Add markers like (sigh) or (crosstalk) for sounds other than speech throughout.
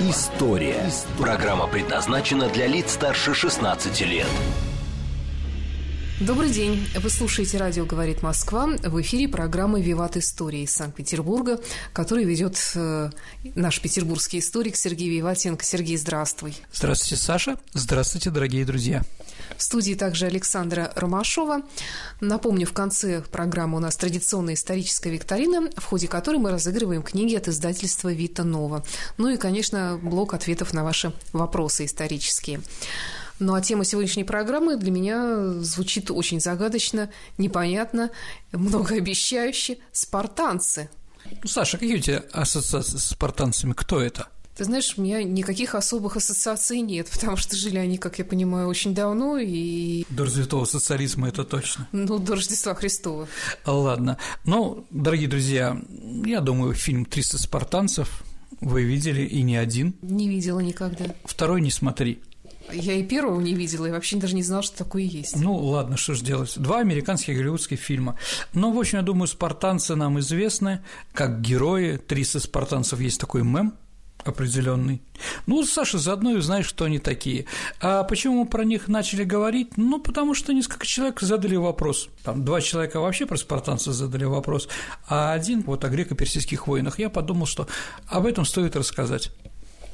История». Программа предназначена для лиц старше 16 лет. Добрый день. Вы слушаете «Радио говорит Москва». В эфире программа «Виват Истории» из Санкт-Петербурга, которую ведет э, наш петербургский историк Сергей Виватенко. Сергей, здравствуй. Здравствуйте, Саша. Здравствуйте, дорогие друзья. В студии также Александра Ромашова. Напомню, в конце программы у нас традиционная историческая викторина, в ходе которой мы разыгрываем книги от издательства «Вита Нова». Ну и, конечно, блок ответов на ваши вопросы исторические. Ну а тема сегодняшней программы для меня звучит очень загадочно, непонятно, многообещающе. Спартанцы. Ну, Саша, какие у тебя ассоциации с спартанцами? Кто это? Ты знаешь, у меня никаких особых ассоциаций нет, (laughs) потому что жили они, как я понимаю, очень давно и... До Рождества социализма это точно. Ну, до Рождества Христова. Ладно. Ну, дорогие друзья, я думаю, фильм «300 спартанцев» вы видели и не один. Не видела никогда. Второй не смотри. Я и первого не видела, и вообще даже не знала, что такое есть. Ну, ладно, что ж делать. Два американских голливудских фильма. Но, в общем, я думаю, спартанцы нам известны как герои. 300 спартанцев есть такой мем, определенный. Ну, Саша, заодно и узнаешь, что они такие. А почему мы про них начали говорить? Ну, потому что несколько человек задали вопрос. Там два человека вообще про спартанцев задали вопрос, а один вот о греко-персидских войнах. Я подумал, что об этом стоит рассказать.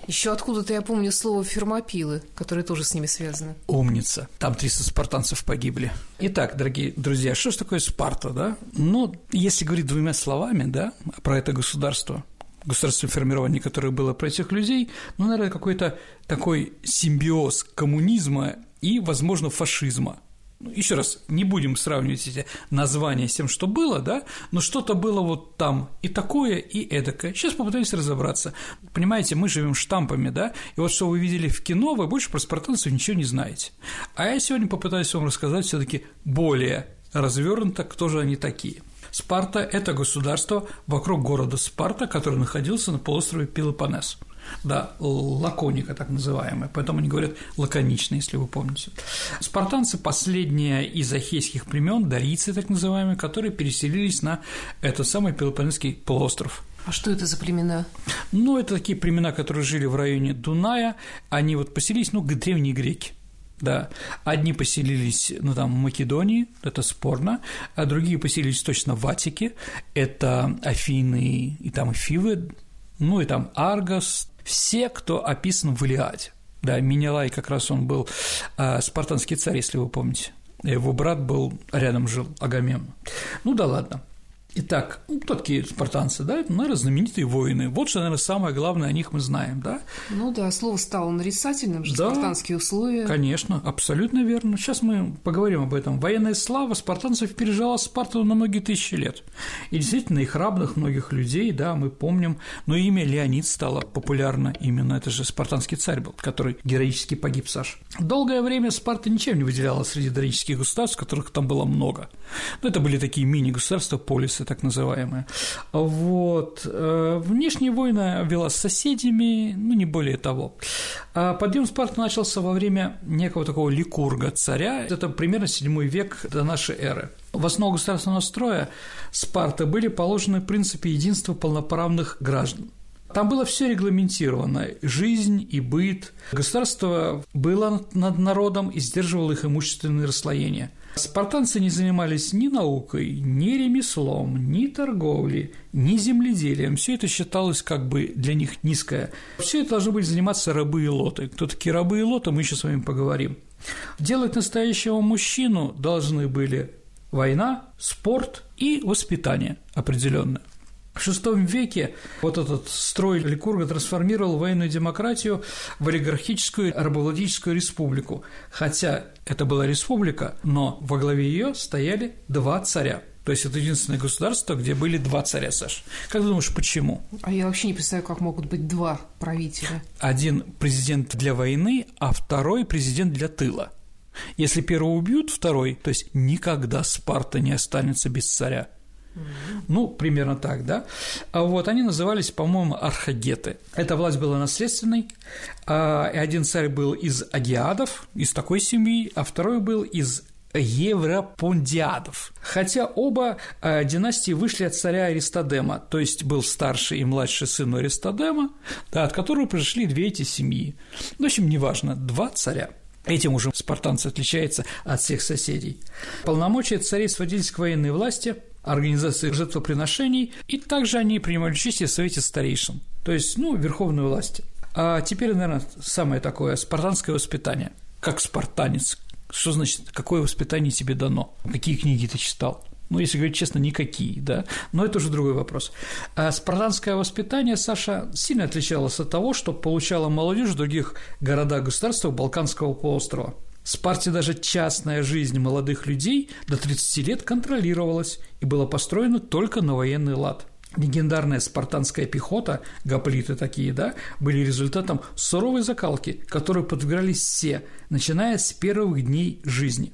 Еще откуда-то я помню слово фермопилы, которые тоже с ними связаны. Умница. Там 300 спартанцев погибли. Итак, дорогие друзья, что же такое Спарта, да? Ну, если говорить двумя словами, да, про это государство, государственное формирование, которое было про этих людей, ну, наверное, какой-то такой симбиоз коммунизма и, возможно, фашизма. Ну, Еще раз, не будем сравнивать эти названия с тем, что было, да, но что-то было вот там и такое, и эдакое. Сейчас попытаемся разобраться. Понимаете, мы живем штампами, да, и вот что вы видели в кино, вы больше про спартанцев ничего не знаете. А я сегодня попытаюсь вам рассказать все таки более развернуто, кто же они такие. Спарта – это государство вокруг города Спарта, который находился на полуострове Пелопоннес. Да, лаконика так называемая, поэтому они говорят лаконично, если вы помните. Спартанцы – последние из ахейских племен, дарийцы так называемые, которые переселились на этот самый Пелопоннесский полуостров. А что это за племена? Ну, это такие племена, которые жили в районе Дуная, они вот поселились, ну, древние греки, да, одни поселились, ну, там, в Македонии, это спорно, а другие поселились точно в Атике, это Афины и там Фивы, ну, и там Аргос, все, кто описан в Илиаде. Да, Минелай как раз он был э, спартанский царь, если вы помните. Его брат был рядом жил, Агамемн. Ну да ладно. Итак, ну, такие спартанцы, да, это, наверное, знаменитые воины. Вот что, наверное, самое главное о них мы знаем, да? Ну да, слово стало нарицательным, же Да. спартанские условия. Конечно, абсолютно верно. Сейчас мы поговорим об этом. Военная слава спартанцев пережила Спарту на многие тысячи лет. И действительно, их равных многих людей, да, мы помним. Но имя Леонид стало популярно именно, это же спартанский царь был, который героически погиб, Саш. Долгое время Спарта ничем не выделялась среди дорических государств, которых там было много. Ну, это были такие мини-государства, полисы так называемые. Вот. Э, Внешние войны вела с соседями, ну, не более того. А Подъем Спарты начался во время некого такого ликурга царя, это примерно 7 век до нашей эры. В основу государственного строя Спарта были положены принципы единства полноправных граждан. Там было все регламентировано – жизнь и быт. Государство было над народом и сдерживало их имущественные расслоения. Спартанцы не занимались ни наукой, ни ремеслом, ни торговлей, ни земледелием. Все это считалось как бы для них низкое. Все это должны были заниматься рабы и лоты. Кто такие рабы и лоты, мы еще с вами поговорим. Делать настоящего мужчину должны были война, спорт и воспитание определенное. В VI веке вот этот строй Ликурга трансформировал военную демократию в олигархическую рабовладельческую республику, хотя это была республика, но во главе ее стояли два царя. То есть это единственное государство, где были два царя, Саш. Как ты думаешь, почему? А я вообще не представляю, как могут быть два правителя. Один президент для войны, а второй президент для тыла. Если первого убьют, второй, то есть никогда Спарта не останется без царя. Ну, примерно так, да. А вот они назывались, по-моему, архагеты. Эта власть была наследственной. А один царь был из агиадов, из такой семьи, а второй был из Европондиадов. Хотя оба э, династии вышли от царя Аристодема, то есть был старший и младший сын Аристодема, да, от которого произошли две эти семьи. В общем, неважно, два царя. Этим уже спартанцы отличаются от всех соседей. Полномочия царей сводились к военной власти, организации жертвоприношений, и также они принимали участие в Совете старейшин, то есть, ну, верховной власти. А теперь, наверное, самое такое – спартанское воспитание. Как спартанец, что значит, какое воспитание тебе дано? Какие книги ты читал? Ну, если говорить честно, никакие, да, но это уже другой вопрос. А спартанское воспитание, Саша, сильно отличалось от того, что получала молодежь в других городах-государствах Балканского полуострова. Спарте даже частная жизнь молодых людей до 30 лет контролировалась и была построена только на военный лад – легендарная спартанская пехота, гоплиты такие, да, были результатом суровой закалки, которой подвергались все, начиная с первых дней жизни.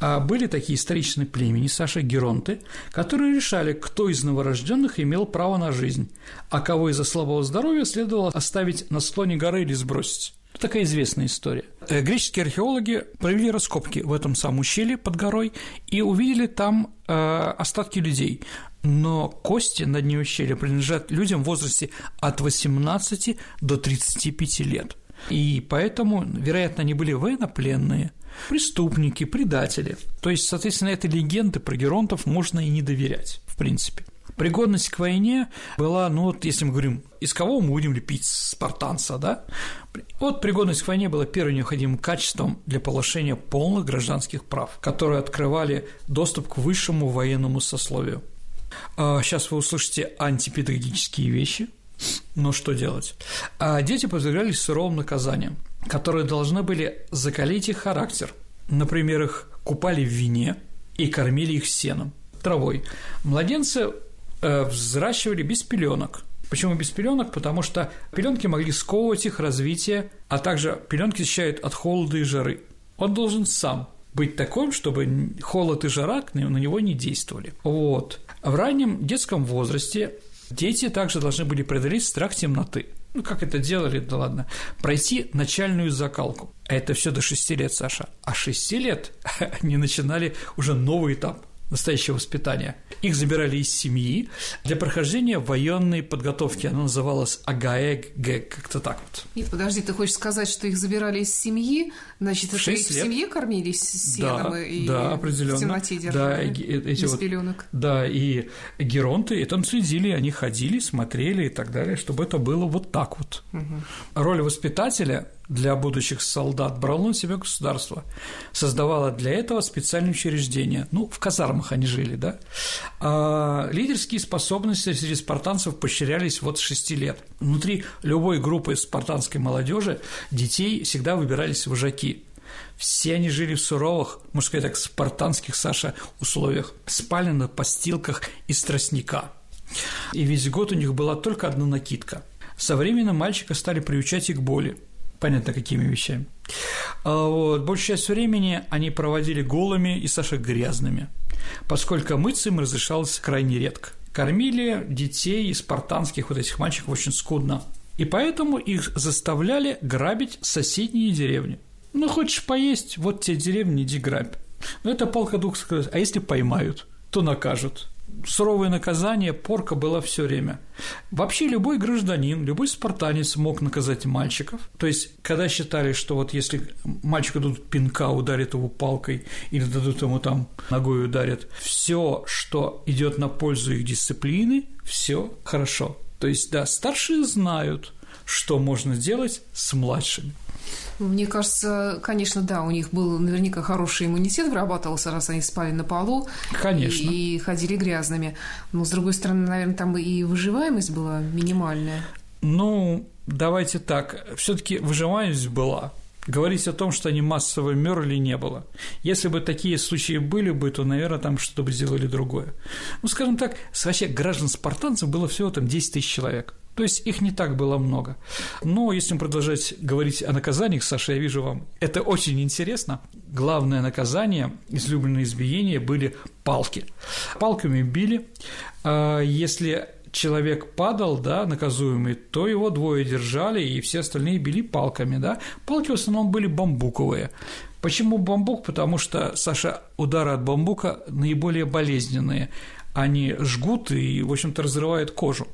А были такие историчные племени, Саша, геронты, которые решали, кто из новорожденных имел право на жизнь, а кого из-за слабого здоровья следовало оставить на склоне горы или сбросить. Такая известная история. Э, греческие археологи провели раскопки в этом самом ущелье под горой и увидели там э, остатки людей но кости на дне ущелья принадлежат людям в возрасте от 18 до 35 лет. И поэтому, вероятно, они были военнопленные, преступники, предатели. То есть, соответственно, этой легенды про геронтов можно и не доверять, в принципе. Пригодность к войне была, ну вот если мы говорим, из кого мы будем лепить спартанца, да? Вот пригодность к войне была первым необходимым качеством для получения полных гражданских прав, которые открывали доступ к высшему военному сословию. Сейчас а, вы услышите антипедагогические вещи, но что делать? А дети подвергались суровым наказаниям, которые должны были закалить их характер. Например, их купали в вине и кормили их сеном, травой. Младенцы взращивали без пеленок. Почему без пеленок? Потому что пеленки могли сковывать их развитие, а также пеленки защищают от холода и жары. Он должен сам быть таким, чтобы холод и жара на него не действовали. Вот. В раннем детском возрасте дети также должны были преодолеть страх темноты. Ну, как это делали, да ладно. Пройти начальную закалку. Это все до 6 лет, Саша. А 6 лет (laughs) они начинали уже новый этап – настоящего воспитания. Их забирали из семьи для прохождения военной подготовки. Она называлась АГАЭГ, как-то так вот. Нет, подожди, ты хочешь сказать, что их забирали из семьи? Значит, это их в семье кормились сеном да, и да, определенно. в темноте держали, да, эти без вот, пеленок. Да, и геронты там следили, они ходили, смотрели и так далее, чтобы это было вот так вот. Угу. Роль воспитателя для будущих солдат брало на себя государство, создавало для этого специальные учреждения, ну, в казармах они жили, да, а лидерские способности среди спартанцев поощрялись вот с 6 лет. Внутри любой группы спартанской молодежи детей всегда выбирались вожаки, все они жили в суровых, можно сказать так, спартанских, Саша, условиях, спали на постилках из тростника. И весь год у них была только одна накидка. Со временем мальчика стали приучать и к боли понятно, какими вещами. А вот, большую часть времени они проводили голыми и, Саша, грязными, поскольку мыться им разрешалось крайне редко. Кормили детей и спартанских вот этих мальчиков очень скудно, и поэтому их заставляли грабить соседние деревни. Ну, хочешь поесть, вот те деревни, иди грабь. Ну, это палка двух сказать, а если поймают, то накажут суровое наказание, порка была все время. Вообще любой гражданин, любой спартанец мог наказать мальчиков. То есть, когда считали, что вот если мальчику дадут пинка, ударят его палкой или дадут ему там ногой ударят, все, что идет на пользу их дисциплины, все хорошо. То есть, да, старшие знают, что можно делать с младшими. Мне кажется, конечно, да, у них был наверняка хороший иммунитет вырабатывался, раз они спали на полу. Конечно. И, и ходили грязными. Но, с другой стороны, наверное, там и выживаемость была минимальная. Ну, давайте так. все таки выживаемость была. Говорить о том, что они массово мерли, не было. Если бы такие случаи были бы, то, наверное, там что-то бы сделали другое. Ну, скажем так, вообще граждан спартанцев было всего там 10 тысяч человек. То есть их не так было много. Но если продолжать говорить о наказаниях, Саша, я вижу вам, это очень интересно. Главное наказание, излюбленное избиение были палки. Палками били. А если человек падал, да, наказуемый, то его двое держали, и все остальные били палками, да. Палки в основном были бамбуковые. Почему бамбук? Потому что, Саша, удары от бамбука наиболее болезненные. Они жгут и, в общем-то, разрывают кожу.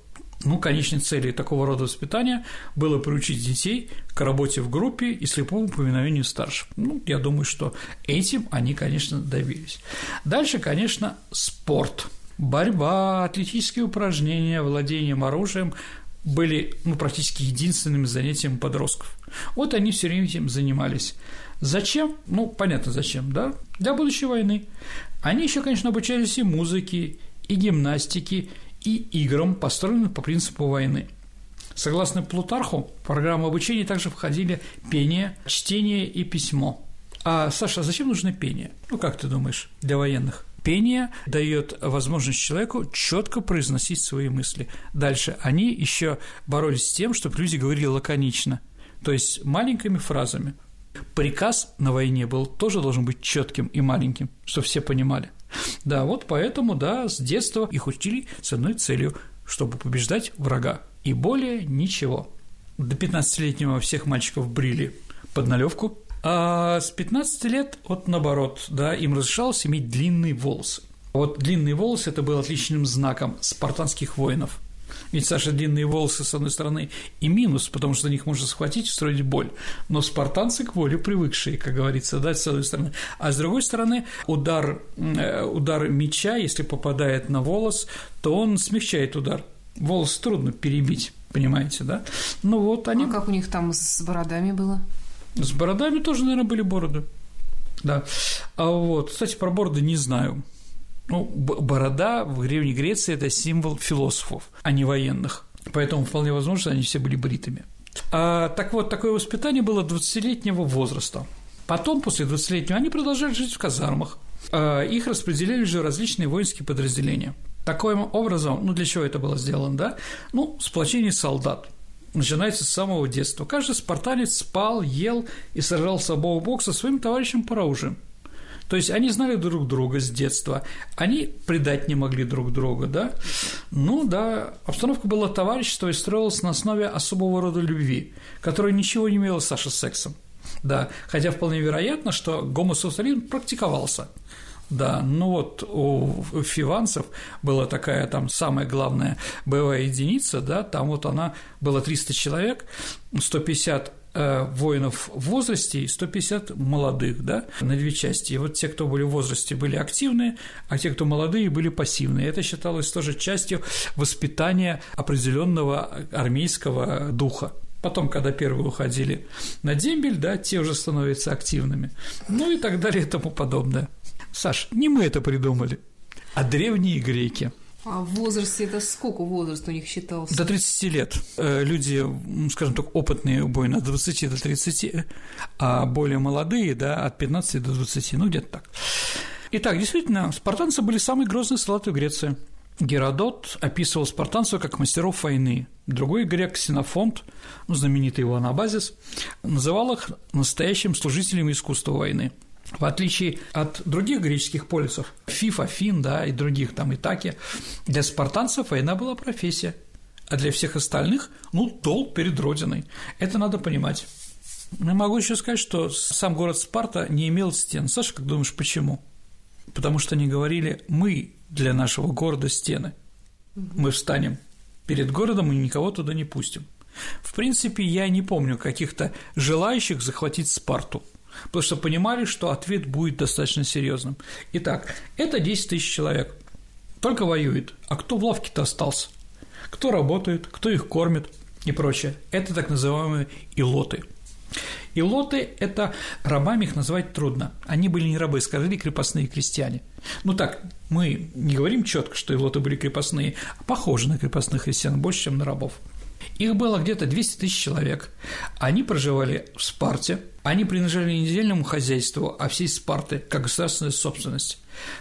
Ну, конечной целью такого рода воспитания было приучить детей к работе в группе и слепому повиновению старших. Ну, я думаю, что этим они, конечно, добились. Дальше, конечно, спорт. Борьба, атлетические упражнения, владением оружием были ну, практически единственным занятием подростков. Вот они все время этим занимались. Зачем? Ну, понятно, зачем, да? Для будущей войны. Они еще, конечно, обучались и музыке, и гимнастике, и играм, построенным по принципу войны. Согласно Плутарху, в программу обучения также входили пение, чтение и письмо. А, Саша, а зачем нужно пение? Ну, как ты думаешь, для военных? Пение дает возможность человеку четко произносить свои мысли. Дальше они еще боролись с тем, чтобы люди говорили лаконично, то есть маленькими фразами. Приказ на войне был тоже должен быть четким и маленьким, чтобы все понимали. Да, вот поэтому, да, с детства их учили с одной целью, чтобы побеждать врага. И более ничего. До 15-летнего всех мальчиков брили под налевку, а с 15 лет, вот наоборот, да, им разрешалось иметь длинные волосы. Вот длинные волосы – это был отличным знаком спартанских воинов – ведь, Саша, длинные волосы, с одной стороны, и минус, потому что на них можно схватить и устроить боль. Но спартанцы к воле привыкшие, как говорится, да, с одной стороны. А с другой стороны, удар, э, удар меча, если попадает на волос, то он смягчает удар. Волос трудно перебить, понимаете, да? Ну вот они... А как у них там с бородами было? С бородами тоже, наверное, были бороды. Да. А вот, кстати, про бороды не знаю. Ну, борода в Древней Греции – это символ философов, а не военных. Поэтому вполне возможно, что они все были бритыми. А, так вот, такое воспитание было 20-летнего возраста. Потом, после 20-летнего, они продолжали жить в казармах. А, их распределяли же различные воинские подразделения. Таким образом, ну для чего это было сделано, да? Ну, сплочение солдат начинается с самого детства. Каждый спартанец спал, ел и сражался бок о бок со своим товарищем по оружию. То есть они знали друг друга с детства, они предать не могли друг друга, да? Ну да, обстановка была товарищество и строилась на основе особого рода любви, которая ничего не имела, Саша, с сексом. Да, хотя вполне вероятно, что гомосексуализм практиковался. Да, ну вот у фиванцев была такая там самая главная боевая единица, да, там вот она была 300 человек, 150 Э, воинов в возрасте и 150 молодых, да, на две части. И вот те, кто были в возрасте, были активные, а те, кто молодые, были пассивные. Это считалось тоже частью воспитания определенного армейского духа. Потом, когда первые уходили на дембель, да, те уже становятся активными. Ну и так далее и тому подобное. Саш, не мы это придумали, а древние греки – а в возрасте это сколько возраст у них считался? До 30 лет. Э, люди, скажем так, опытные убойно от 20 до 30, а более молодые, да, от 15 до 20, ну где-то так. Итак, действительно, спартанцы были самые грозные солдаты в Греции. Геродот описывал спартанцев как мастеров войны. Другой грек Ксенофонт, ну, знаменитый его Анабазис, называл их настоящим служителями искусства войны – в отличие от других греческих полисов, Фиф, Афин, да, и других там Итаки, для спартанцев война была профессия, а для всех остальных, ну, долг перед Родиной. Это надо понимать. Я могу еще сказать, что сам город Спарта не имел стен. Саша, как думаешь, почему? Потому что они говорили, мы для нашего города стены. Мы встанем перед городом и никого туда не пустим. В принципе, я не помню каких-то желающих захватить Спарту – потому что понимали, что ответ будет достаточно серьезным. Итак, это 10 тысяч человек, только воюет, а кто в лавке-то остался? Кто работает, кто их кормит и прочее. Это так называемые илоты. Илоты – это рабами их назвать трудно. Они были не рабы, скажи, крепостные крестьяне. Ну так, мы не говорим четко, что илоты были крепостные, а похожи на крепостных крестьян больше, чем на рабов. Их было где-то 200 тысяч человек. Они проживали в Спарте, они принадлежали не недельному хозяйству, а всей Спарты, как государственная собственность.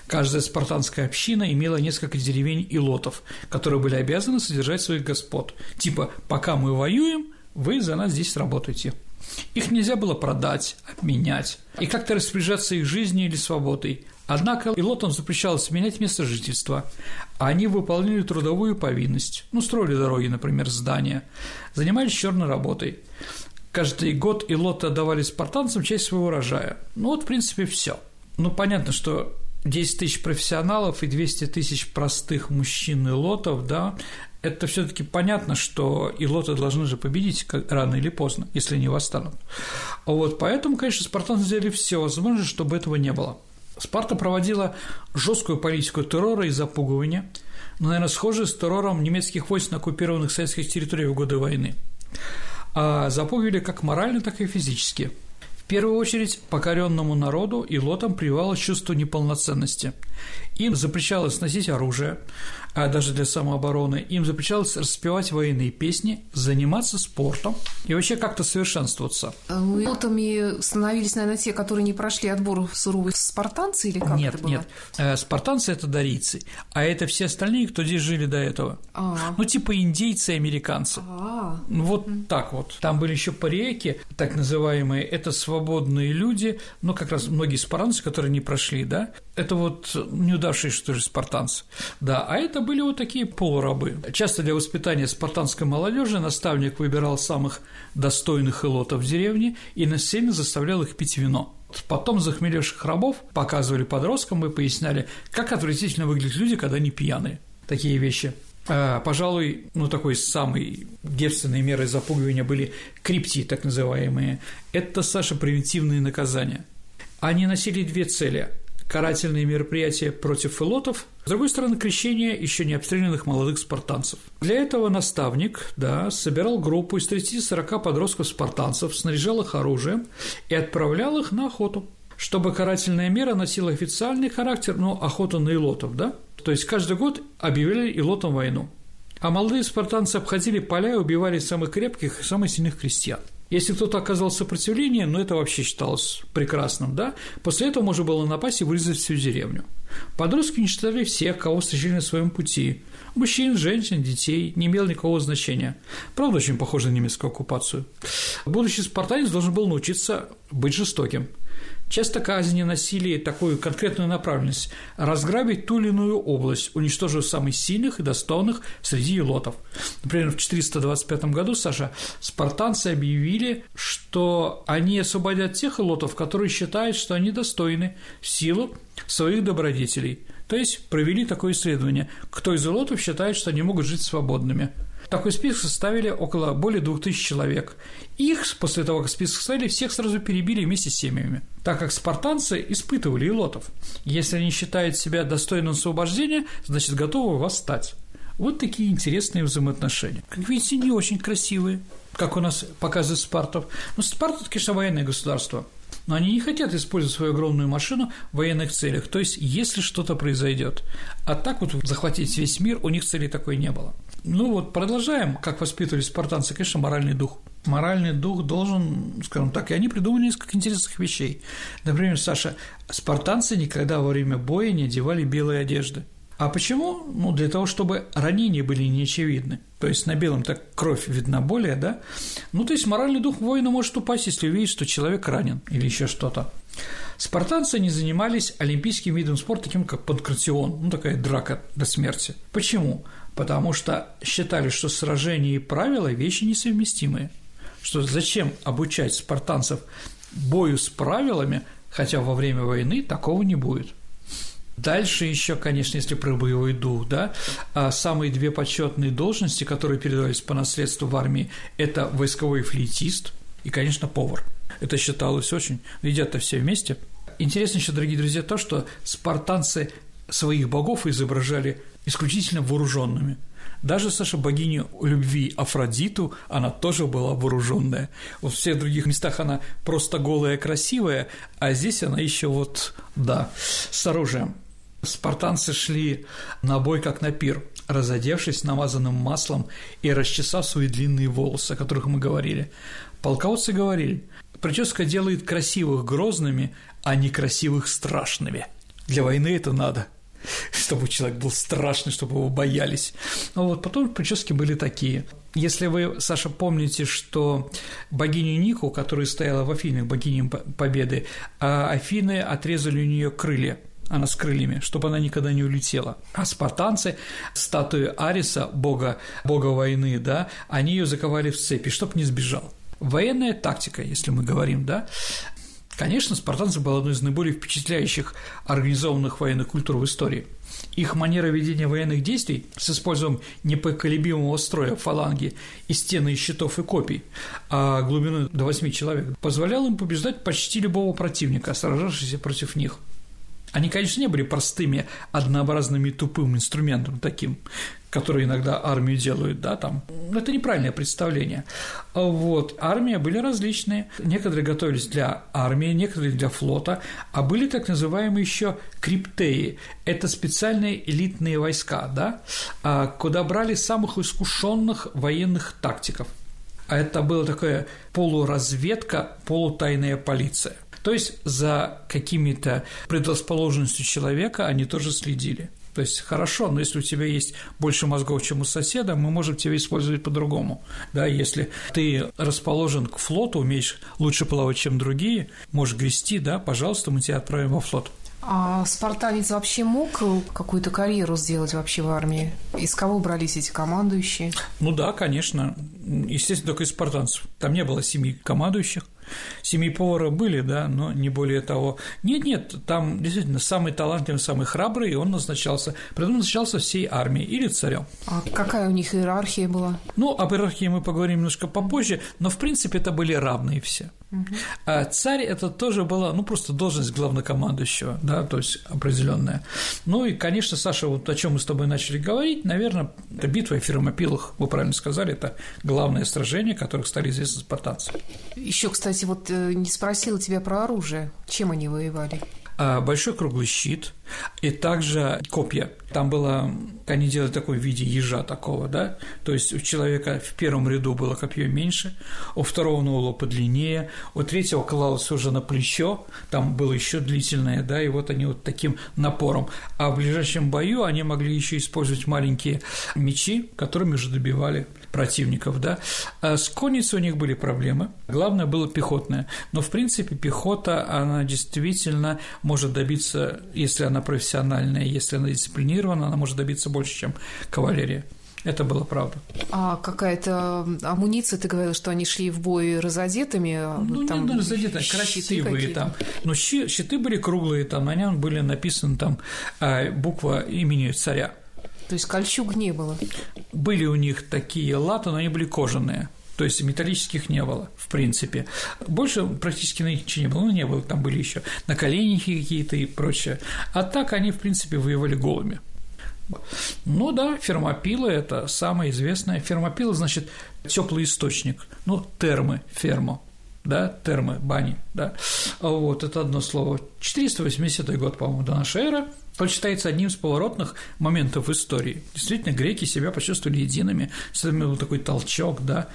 Каждая спартанская община имела несколько деревень и лотов, которые были обязаны содержать своих господ. Типа «пока мы воюем, вы за нас здесь работаете». Их нельзя было продать, обменять и как-то распоряжаться их жизнью или свободой. Однако илотам запрещалось менять место жительства, они выполняли трудовую повинность, ну, строили дороги, например, здания, занимались черной работой. Каждый год илоты отдавали спартанцам часть своего урожая. Ну, вот, в принципе, все. Ну, понятно, что 10 тысяч профессионалов и 200 тысяч простых мужчин и лотов, да, это все таки понятно, что и лоты должны же победить рано или поздно, если не восстанут. Вот поэтому, конечно, спартанцы сделали все возможное, чтобы этого не было. Спарта проводила жесткую политику террора и запугивания, но, наверное, схожую с террором немецких войск на оккупированных советских территориях в годы войны. А запугивали как морально, так и физически – первую очередь покоренному народу и лотам прививалось чувство неполноценности. Им запрещалось носить оружие, а даже для самообороны, им запрещалось распевать военные песни, заниматься спортом и вообще как-то совершенствоваться. Лотами становились, наверное, те, которые не прошли отбор суровых спартанцы или как нет, это было? Нет, нет. Спартанцы – это дарийцы, а это все остальные, кто здесь жили до этого. А-а-а. Ну, типа индейцы и американцы. А-а-а. Вот mm так вот. Там были еще пареки, так называемые, это свободные люди, ну, как раз многие спартанцы, которые не прошли, да, это вот неудавшиеся, что же, спартанцы. Да, а это были вот такие полурабы. Часто для воспитания спартанской молодежи наставник выбирал самых достойных элотов в деревне и на насильно заставлял их пить вино. Потом захмелевших рабов показывали подросткам и поясняли, как отвратительно выглядят люди, когда они пьяные. Такие вещи. А, пожалуй, ну, такой самой девственной мерой запугивания были крипти, так называемые. Это, Саша, превентивные наказания. Они носили две цели карательные мероприятия против филотов, с другой стороны, крещение еще не обстрелянных молодых спартанцев. Для этого наставник да, собирал группу из 30-40 подростков-спартанцев, снаряжал их оружием и отправлял их на охоту. Чтобы карательная мера носила официальный характер, ну, охота на илотов, да? То есть каждый год объявляли илотам войну. А молодые спартанцы обходили поля и убивали самых крепких и самых сильных крестьян. Если кто-то оказал сопротивление, ну это вообще считалось прекрасным, да? После этого можно было напасть и вырезать всю деревню. Подростки уничтожали всех, кого встречали на своем пути. Мужчин, женщин, детей, не имело никакого значения. Правда, очень похоже на немецкую оккупацию. Будущий спартанец должен был научиться быть жестоким – Часто казни носили такую конкретную направленность – разграбить ту или иную область, уничтожив самых сильных и достойных среди елотов. Например, в 425 году, Саша, спартанцы объявили, что они освободят тех елотов, которые считают, что они достойны силу своих добродетелей. То есть провели такое исследование, кто из елотов считает, что они могут жить свободными – такой список составили около более 2000 человек. Их, после того, как список составили, всех сразу перебили вместе с семьями, так как спартанцы испытывали илотов. Если они считают себя достойным освобождения, значит, готовы восстать. Вот такие интересные взаимоотношения. Как видите, не очень красивые, как у нас показывает Спартов. Но Спарта – это, конечно, военное государство – но они не хотят использовать свою огромную машину в военных целях, то есть если что-то произойдет. А так вот захватить весь мир у них цели такой не было. Ну вот, продолжаем, как воспитывали спартанцы, конечно, моральный дух. Моральный дух должен, скажем так, и они придумали несколько интересных вещей. Например, Саша, спартанцы никогда во время боя не одевали белые одежды. А почему? Ну, для того, чтобы ранения были неочевидны. То есть на белом так кровь видна более, да? Ну, то есть моральный дух воина может упасть, если увидит, что человек ранен или еще что-то. Спартанцы не занимались олимпийским видом спорта, таким как панкратион, ну, такая драка до смерти. Почему? Потому что считали, что сражения и правила – вещи несовместимые. Что зачем обучать спартанцев бою с правилами, хотя во время войны такого не будет – Дальше еще, конечно, если про боевой дух, да, а самые две почетные должности, которые передавались по наследству в армии, это войсковой флейтист и, конечно, повар. Это считалось очень, едят-то все вместе. Интересно еще, дорогие друзья, то, что спартанцы своих богов изображали исключительно вооруженными. Даже, Саша, богиню любви Афродиту, она тоже была вооруженная. Вот в всех других местах она просто голая, красивая, а здесь она еще вот, да, с оружием. Спартанцы шли на бой как на пир, разодевшись намазанным маслом и расчесав свои длинные волосы, о которых мы говорили. Полководцы говорили, прическа делает красивых грозными, а некрасивых страшными. Для войны это надо – (laughs) чтобы человек был страшный, чтобы его боялись. Ну вот потом прически были такие. Если вы, Саша, помните, что богиню Нику, которая стояла в Афинах, богиней Победы, а Афины отрезали у нее крылья, она с крыльями, чтобы она никогда не улетела. А спартанцы, статую Ариса, бога, бога войны, да, они ее заковали в цепи, чтобы не сбежал. Военная тактика, если мы говорим, да, Конечно, спартанцы был одной из наиболее впечатляющих организованных военных культур в истории. Их манера ведения военных действий с использованием непоколебимого строя фаланги и стены из щитов и копий, а глубиной до 8 человек, позволяла им побеждать почти любого противника, сражавшегося против них – они, конечно, не были простыми, однообразными тупым инструментом таким, который иногда армию делают, да, там. Это неправильное представление. Вот. Армии были различные. Некоторые готовились для армии, некоторые для флота, а были так называемые еще криптеи. Это специальные элитные войска, да, а, куда брали самых искушенных военных тактиков. А это была такая полуразведка, полутайная полиция – то есть за какими-то предрасположенностью человека они тоже следили. То есть хорошо, но если у тебя есть больше мозгов, чем у соседа, мы можем тебя использовать по-другому. Да, если ты расположен к флоту, умеешь лучше плавать, чем другие, можешь грести, да, пожалуйста, мы тебя отправим во флот. А спартанец вообще мог какую-то карьеру сделать вообще в армии? Из кого брались эти командующие? Ну да, конечно. Естественно, только из спартанцев. Там не было семи командующих. Семьи повара были, да, но не более того. Нет-нет, там действительно самый талантливый, самый храбрый, и он назначался, притом назначался всей армией или царем. А какая у них иерархия была? Ну, об иерархии мы поговорим немножко попозже, но в принципе это были равные все. А царь это тоже была, ну, просто должность главнокомандующего, да, то есть определенная. Ну и, конечно, Саша, вот о чем мы с тобой начали говорить, наверное, это битва о Фермопилах, вы правильно сказали, это главное сражение, которых стали известны спартанцы. Еще, кстати, вот э, не спросила тебя про оружие, чем они воевали? А, большой круглый щит и также копья. Там было, они делали такой в виде ежа такого, да, то есть у человека в первом ряду было копье меньше, у второго было подлиннее, у третьего клалось уже на плечо, там было еще длительное, да, и вот они вот таким напором. А в ближайшем бою они могли еще использовать маленькие мечи, которыми уже добивали противников, да. А с конницей у них были проблемы, главное было пехотное, но в принципе пехота, она действительно может добиться, если она профессиональная, если она дисциплинирована, она может добиться больше, чем кавалерия. Это было правда. А какая-то амуниция, ты говорил, что они шли в бой разодетыми? Ну, там не разодетые, а красивые там. Но щи, щиты были круглые, там на нем были написаны там а, буква имени царя. То есть кольчуг не было? Были у них такие латы, но они были кожаные. То есть металлических не было, в принципе. Больше практически ничего не было. Ну, не было, там были еще наколенники какие-то и прочее. А так они, в принципе, воевали голыми. Ну да, фермопила – это самое известное. Фермопила, значит, теплый источник. Ну, термы, фермо, да, термы, бани, да. Вот, это одно слово. 480 год, по-моему, до нашей эры – он считается одним из поворотных моментов истории. Действительно, греки себя почувствовали едиными, с был такой толчок, да,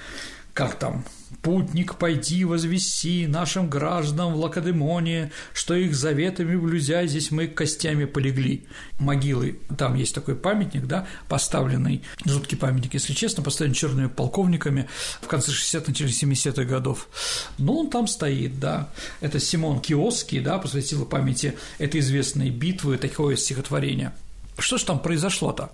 как там, «Путник, пойди возвеси нашим гражданам в Лакедемоне, что их заветами блюзя здесь мы костями полегли». Могилы, там есть такой памятник, да, поставленный, жуткий памятник, если честно, поставлен черными полковниками в конце 60-х, начале 70-х годов. Ну, он там стоит, да. Это Симон Киоский, да, посвятил памяти этой известной битвы, такое стихотворение – что же там произошло-то?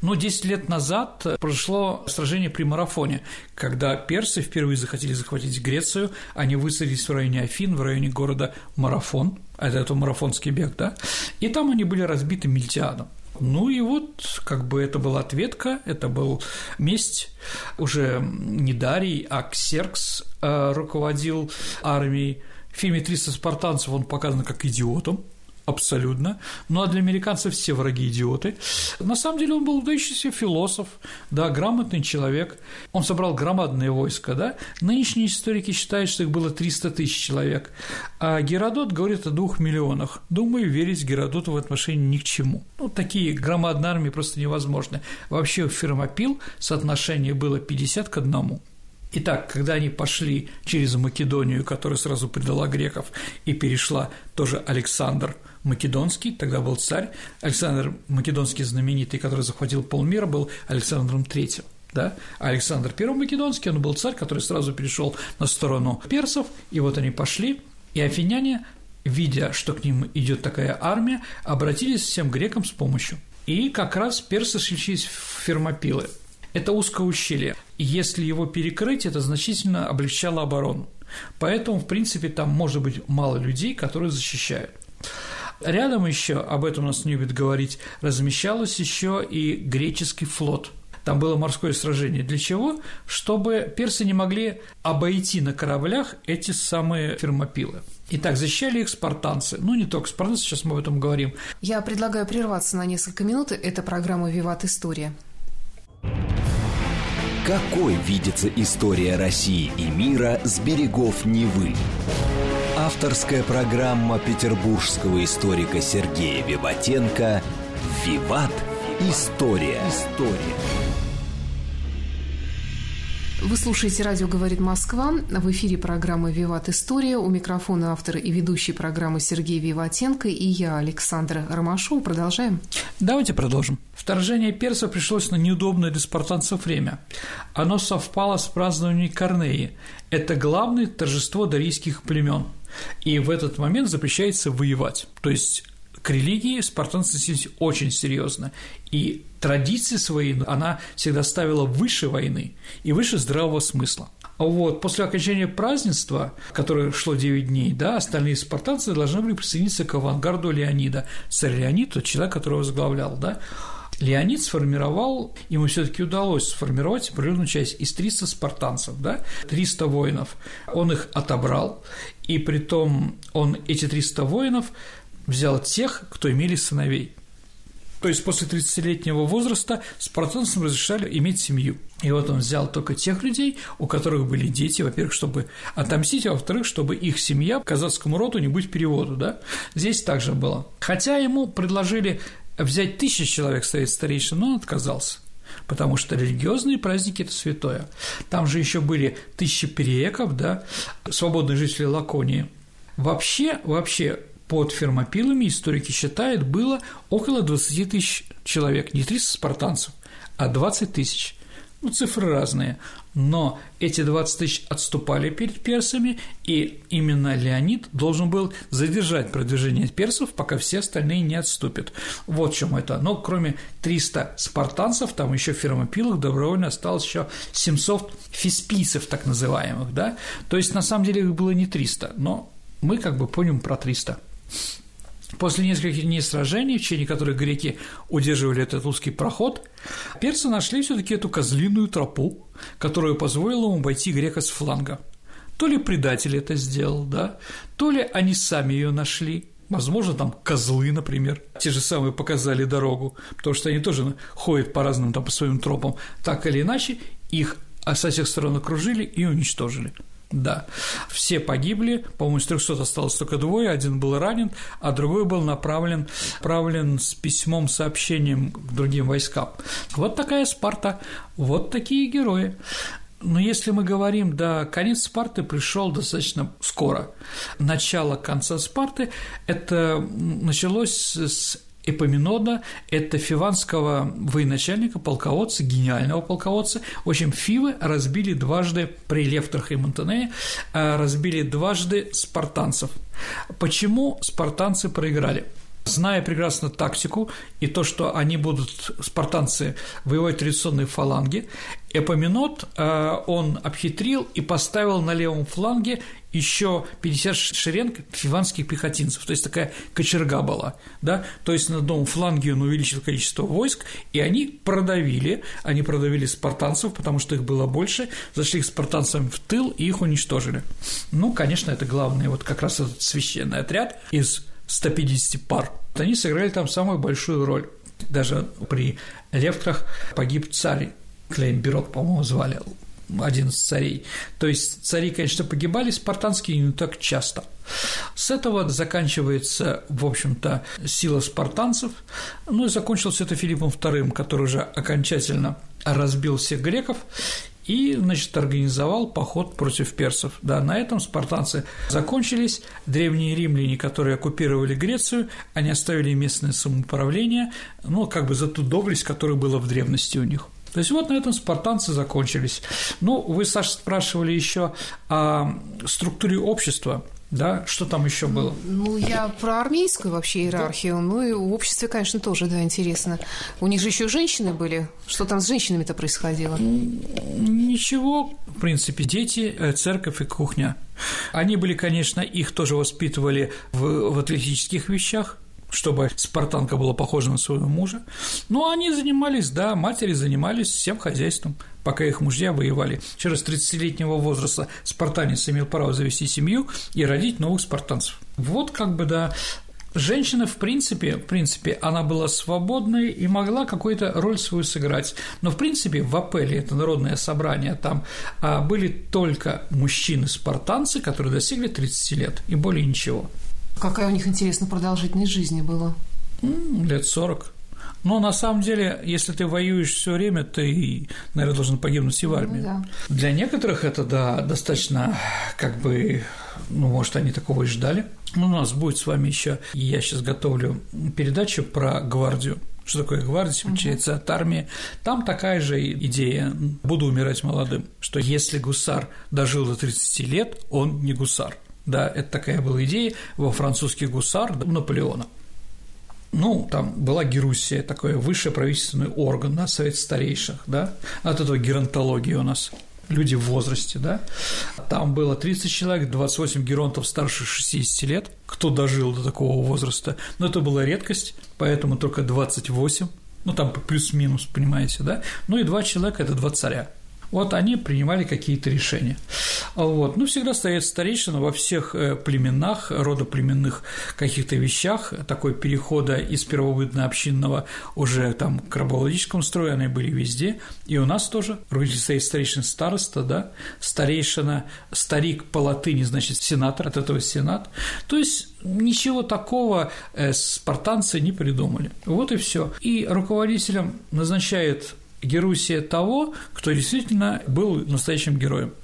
Ну, 10 лет назад прошло сражение при марафоне, когда персы впервые захотели захватить Грецию, они высадились в районе Афин, в районе города Марафон, это, это марафонский бег, да, и там они были разбиты Мильтиадом. Ну и вот, как бы это была ответка, это был месть. Уже не Дарий, а Ксеркс э, руководил армией. В фильме «300 спартанцев» он показан как идиотом, абсолютно. Ну а для американцев все враги идиоты. На самом деле он был выдающийся философ, да, грамотный человек. Он собрал громадное войско, да. Нынешние историки считают, что их было 300 тысяч человек, а Геродот говорит о двух миллионах. Думаю, верить Геродоту в отношении ни к чему. Ну, такие громадные армии просто невозможны. Вообще у Фермопил соотношение было 50 к одному. Итак, когда они пошли через Македонию, которая сразу предала греков, и перешла тоже Александр – Македонский, тогда был царь, Александр Македонский знаменитый, который захватил полмира, был Александром III. Да? А Александр I Македонский, он был царь, который сразу перешел на сторону персов, и вот они пошли, и афиняне, видя, что к ним идет такая армия, обратились всем грекам с помощью. И как раз персы шлись в Фермопилы. Это узкое ущелье. Если его перекрыть, это значительно облегчало оборону. Поэтому, в принципе, там может быть мало людей, которые защищают. Рядом еще, об этом у нас не любит говорить, размещалось еще и греческий флот – там было морское сражение. Для чего? Чтобы персы не могли обойти на кораблях эти самые фермопилы. Итак, защищали их спартанцы. Ну, не только спартанцы, сейчас мы об этом говорим. Я предлагаю прерваться на несколько минут. Это программа «Виват История». Какой видится история России и мира с берегов Невы? Авторская программа петербургского историка Сергея Виватенко «Виват. История». История. Вы слушаете «Радио говорит Москва». В эфире программы «Виват История». У микрофона автор и ведущий программы Сергей Виватенко и я, Александра Ромашова. Продолжаем? Давайте продолжим. Вторжение персов пришлось на неудобное для спартанцев время. Оно совпало с празднованием Корнеи. Это главное торжество дарийских племен – и в этот момент запрещается воевать. То есть к религии спартанцы относились очень серьезно. И традиции свои она всегда ставила выше войны и выше здравого смысла. Вот, после окончания празднества, которое шло 9 дней, да, остальные спартанцы должны были присоединиться к авангарду Леонида. Царь Леонид, тот человек, который возглавлял, да, Леонид сформировал, ему все таки удалось сформировать определенную часть из 300 спартанцев, да, 300 воинов. Он их отобрал, и при том он эти 300 воинов взял тех, кто имели сыновей. То есть после 30-летнего возраста спартанцам разрешали иметь семью. И вот он взял только тех людей, у которых были дети, во-первых, чтобы отомстить, а во-вторых, чтобы их семья казацкому роду не быть переводу, да. Здесь также было. Хотя ему предложили взять тысячу человек стоит старейшин, но он отказался потому что религиозные праздники – это святое. Там же еще были тысячи перееков, да, свободные жители Лаконии. Вообще, вообще под фермопилами историки считают было около 20 тысяч человек, не 300 спартанцев, а 20 тысяч. Ну, цифры разные, но эти 20 тысяч отступали перед персами, и именно Леонид должен был задержать продвижение персов, пока все остальные не отступят. Вот в чем это. Но кроме 300 спартанцев, там еще в добровольно осталось еще 700 фиспийцев, так называемых, да? То есть, на самом деле, их было не 300, но мы как бы поняли про 300. После нескольких дней сражений, в течение которых греки удерживали этот узкий проход, персы нашли все таки эту козлиную тропу, которая позволила им обойти грека с фланга. То ли предатель это сделал, да, то ли они сами ее нашли, Возможно, там козлы, например, те же самые показали дорогу, потому что они тоже ходят по разным там по своим тропам. Так или иначе, их со всех сторон окружили и уничтожили. Да, все погибли, по-моему, из 300 осталось только двое, один был ранен, а другой был направлен, направлен с письмом, сообщением к другим войскам. Вот такая Спарта, вот такие герои. Но если мы говорим, да, конец Спарты пришел достаточно скоро. Начало конца Спарты – это началось с Эпоминода – это фиванского военачальника, полководца, гениального полководца. В общем, Фивы разбили дважды при Левтрах и Монтенее, а, разбили дважды спартанцев. Почему спартанцы проиграли? Зная прекрасно тактику и то, что они будут, спартанцы, воевать традиционные фаланги, Эпоминот, а, он обхитрил и поставил на левом фланге еще 50 шеренг фиванских пехотинцев, то есть такая кочерга была, да, то есть на одном фланге он увеличил количество войск, и они продавили, они продавили спартанцев, потому что их было больше, зашли к спартанцам в тыл и их уничтожили. Ну, конечно, это главный вот как раз этот священный отряд из 150 пар. Они сыграли там самую большую роль. Даже при Левтрах погиб царь Клейнберот, по-моему, звали, один из царей. То есть цари, конечно, погибали спартанские не так часто. С этого заканчивается, в общем-то, сила спартанцев. Ну и закончилось это Филиппом II, который уже окончательно разбил всех греков и, значит, организовал поход против персов. Да, на этом спартанцы закончились. Древние римляне, которые оккупировали Грецию, они оставили местное самоуправление, ну, как бы за ту доблесть, которая была в древности у них. То есть вот на этом спартанцы закончились. Ну, вы, Саша, спрашивали еще о структуре общества да, что там еще было? Ну, я про армейскую вообще иерархию. Да. Ну и в обществе, конечно, тоже, да, интересно. У них же еще женщины были. Что там с женщинами-то происходило? Ничего, в принципе, дети, э, церковь и кухня. Они были, конечно, их тоже воспитывали в, в атлетических вещах, чтобы спартанка была похожа на своего мужа. Но они занимались, да, матери занимались всем хозяйством, пока их мужья воевали. Через 30-летнего возраста спартанец имел право завести семью и родить новых спартанцев. Вот как бы, да, Женщина, в принципе, в принципе, она была свободной и могла какую-то роль свою сыграть. Но, в принципе, в Апеле, это народное собрание, там а, были только мужчины-спартанцы, которые достигли 30 лет, и более ничего. Какая у них, интересно, продолжительность жизни была? Лет сорок. Но на самом деле, если ты воюешь все время, ты, наверное, должен погибнуть и в армии. Ну, да. Для некоторых это, да, достаточно, как бы, ну, может, они такого и ждали. Ну, у нас будет с вами еще, я сейчас готовлю передачу про гвардию. Что такое гвардия, получается, от армии. Там такая же идея «буду умирать молодым», что если гусар дожил до 30 лет, он не гусар. Да, это такая была идея во французских гусар Наполеона. Ну, там была Геруссия, такой высший правительственный орган, да, совет старейших, да, от этого геронтология у нас люди в возрасте, да. Там было 30 человек, 28 геронтов старше 60 лет, кто дожил до такого возраста. Но это была редкость, поэтому только 28, ну, там плюс-минус, понимаете, да. Ну и два человека – это два царя – вот они принимали какие-то решения. Вот. Ну, всегда стоит старейшина во всех э, племенах, родоплеменных каких-то вещах, такой перехода из первобытно-общинного уже там к рабовладельческому строю, они были везде, и у нас тоже руководитель стоит старейшин староста, да, старейшина, старик по латыни, значит, сенатор, от этого сенат, то есть Ничего такого э, спартанцы не придумали. Вот и все. И руководителем назначает Герусия того, кто действительно был настоящим героем.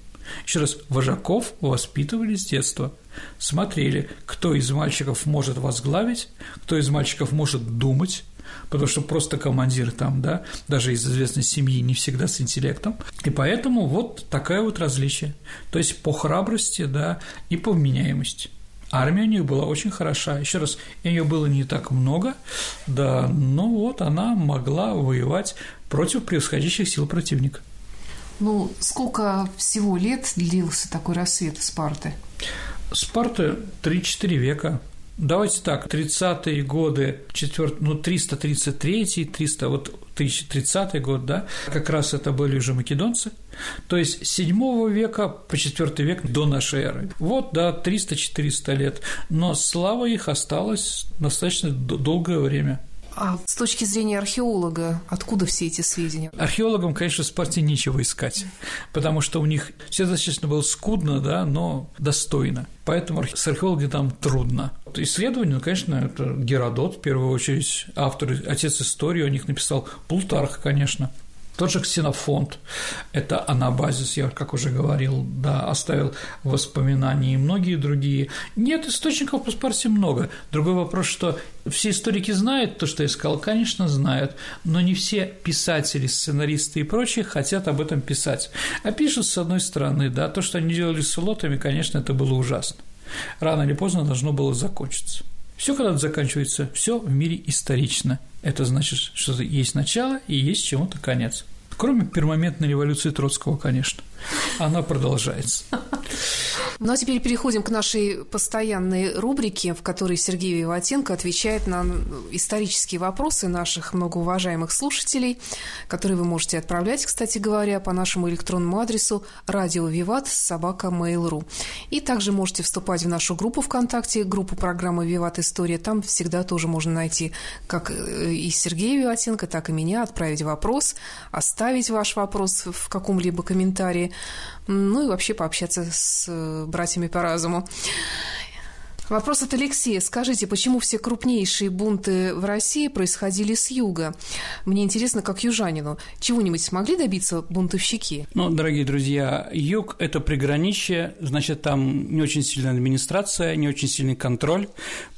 Еще раз, вожаков воспитывали с детства, смотрели, кто из мальчиков может возглавить, кто из мальчиков может думать, потому что просто командир там, да, даже из известной семьи не всегда с интеллектом, и поэтому вот такое вот различие, то есть по храбрости, да, и по вменяемости. Армия у них была очень хороша. Еще раз, ее было не так много, да, но вот она могла воевать против превосходящих сил противника. Ну, сколько всего лет длился такой рассвет Спарты? Спарты 3-4 века. Давайте так, 30-е годы, 4, ну, 333 300, вот 1030 год, да, как раз это были уже македонцы, то есть с 7 века по 4 век до нашей эры. Вот, да, 300-400 лет, но слава их осталась достаточно долгое время. А с точки зрения археолога, откуда все эти сведения? Археологам, конечно, в спорте нечего искать, потому что у них все достаточно было скудно, да, но достойно. Поэтому с археологами там трудно. Исследование, ну, конечно, это Геродот, в первую очередь, автор, отец истории, о них написал Плутарх, конечно. Тот же Ксенофонт, это анабазис, я, как уже говорил, да, оставил воспоминания и многие другие. Нет, источников по Спарсе много. Другой вопрос, что все историки знают то, что я сказал, конечно, знают, но не все писатели, сценаристы и прочие хотят об этом писать. А пишут, с одной стороны, да, то, что они делали с лотами, конечно, это было ужасно. Рано или поздно должно было закончиться. Все когда-то заканчивается, все в мире исторично. Это значит, что есть начало и есть чему-то конец. Кроме пермоментной революции Троцкого, конечно – Она продолжается. (laughs) Ну а теперь переходим к нашей постоянной рубрике, в которой Сергей Виватенко отвечает на исторические вопросы наших многоуважаемых слушателей, которые вы можете отправлять, кстати говоря, по нашему электронному адресу радио Виват собака Mail.ru. И также можете вступать в нашу группу ВКонтакте, группу программы Виват История. Там всегда тоже можно найти как э, и Сергея Виватенко, так и меня, отправить вопрос, оставить ваш вопрос в каком-либо комментарии ну и вообще пообщаться с э, братьями по разуму. Вопрос от Алексея. Скажите, почему все крупнейшие бунты в России происходили с юга? Мне интересно, как южанину. Чего-нибудь смогли добиться бунтовщики? Ну, дорогие друзья, юг – это приграничье, значит, там не очень сильная администрация, не очень сильный контроль,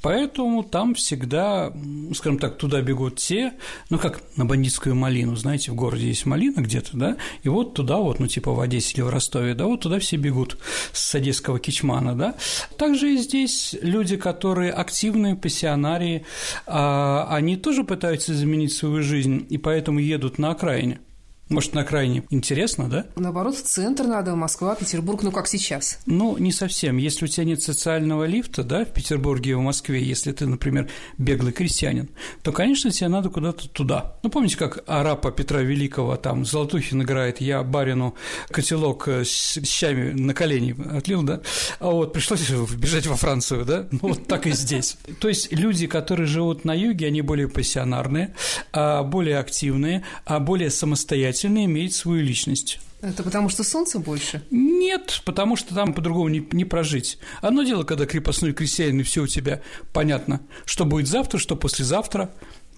поэтому там всегда, скажем так, туда бегут те, ну, как на бандитскую малину, знаете, в городе есть малина где-то, да, и вот туда вот, ну, типа в Одессе или в Ростове, да, вот туда все бегут с одесского кичмана, да. Также и здесь люди, которые активные, пассионарии, а, они тоже пытаются изменить свою жизнь, и поэтому едут на окраине. Может, на крайне интересно, да? Наоборот, в центр надо, Москва, Петербург, ну как сейчас. Ну, не совсем. Если у тебя нет социального лифта, да, в Петербурге и в Москве, если ты, например, беглый крестьянин, то, конечно, тебе надо куда-то туда. Ну, помните, как арапа Петра Великого, там, Золотухин играет, я барину котелок с щами на колени отлил, да? А вот пришлось (laughs) бежать во Францию, да? Ну, вот так и здесь. То есть люди, которые живут на юге, они более пассионарные, а более активные, а более самостоятельные обязательно иметь свою личность. Это потому что солнца больше? Нет, потому что там по-другому не, не прожить. Одно дело, когда крепостной крестьянин, и все у тебя понятно, что будет завтра, что послезавтра,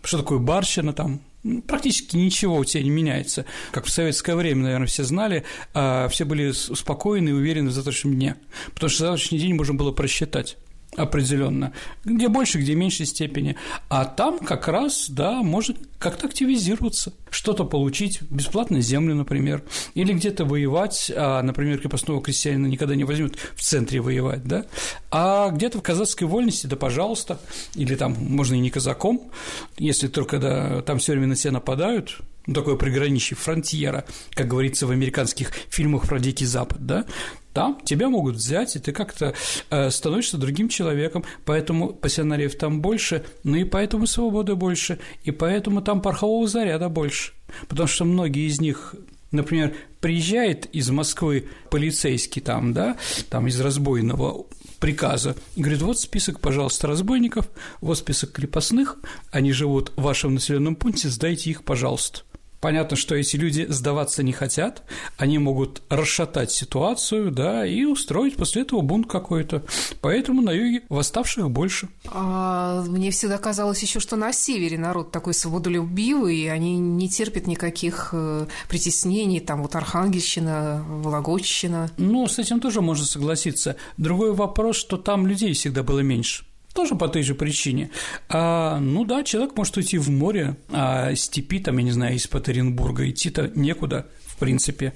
что такое барщина там, практически ничего у тебя не меняется. Как в советское время, наверное, все знали, а все были спокойны и уверены в завтрашнем дне, потому что завтрашний день можно было просчитать определенно, где больше, где меньшей степени. А там как раз, да, может как-то активизироваться, что-то получить, бесплатную землю, например, или где-то воевать, а, например, крепостного крестьянина никогда не возьмут в центре воевать, да, а где-то в казацкой вольности, да, пожалуйста, или там можно и не казаком, если только да, там все время на тебя нападают, ну, такое приграничье, фронтьера, как говорится в американских фильмах про Дикий Запад, да, там тебя могут взять, и ты как-то э, становишься другим человеком, поэтому пассионариев там больше, ну и поэтому свободы больше, и поэтому там порохового заряда больше, потому что многие из них Например, приезжает из Москвы полицейский там, да, там из разбойного приказа и говорит, вот список, пожалуйста, разбойников, вот список крепостных, они живут в вашем населенном пункте, сдайте их, пожалуйста. Понятно, что эти люди сдаваться не хотят, они могут расшатать ситуацию, да, и устроить после этого бунт какой-то. Поэтому на юге восставших больше. А мне всегда казалось еще, что на севере народ такой свободолюбивый, и они не терпят никаких э, притеснений, там вот Архангельщина, Вологодчина. Ну, с этим тоже можно согласиться. Другой вопрос, что там людей всегда было меньше. Тоже по той же причине. А, ну да, человек может уйти в море, а степи, там, я не знаю, из-под идти-то некуда, в принципе.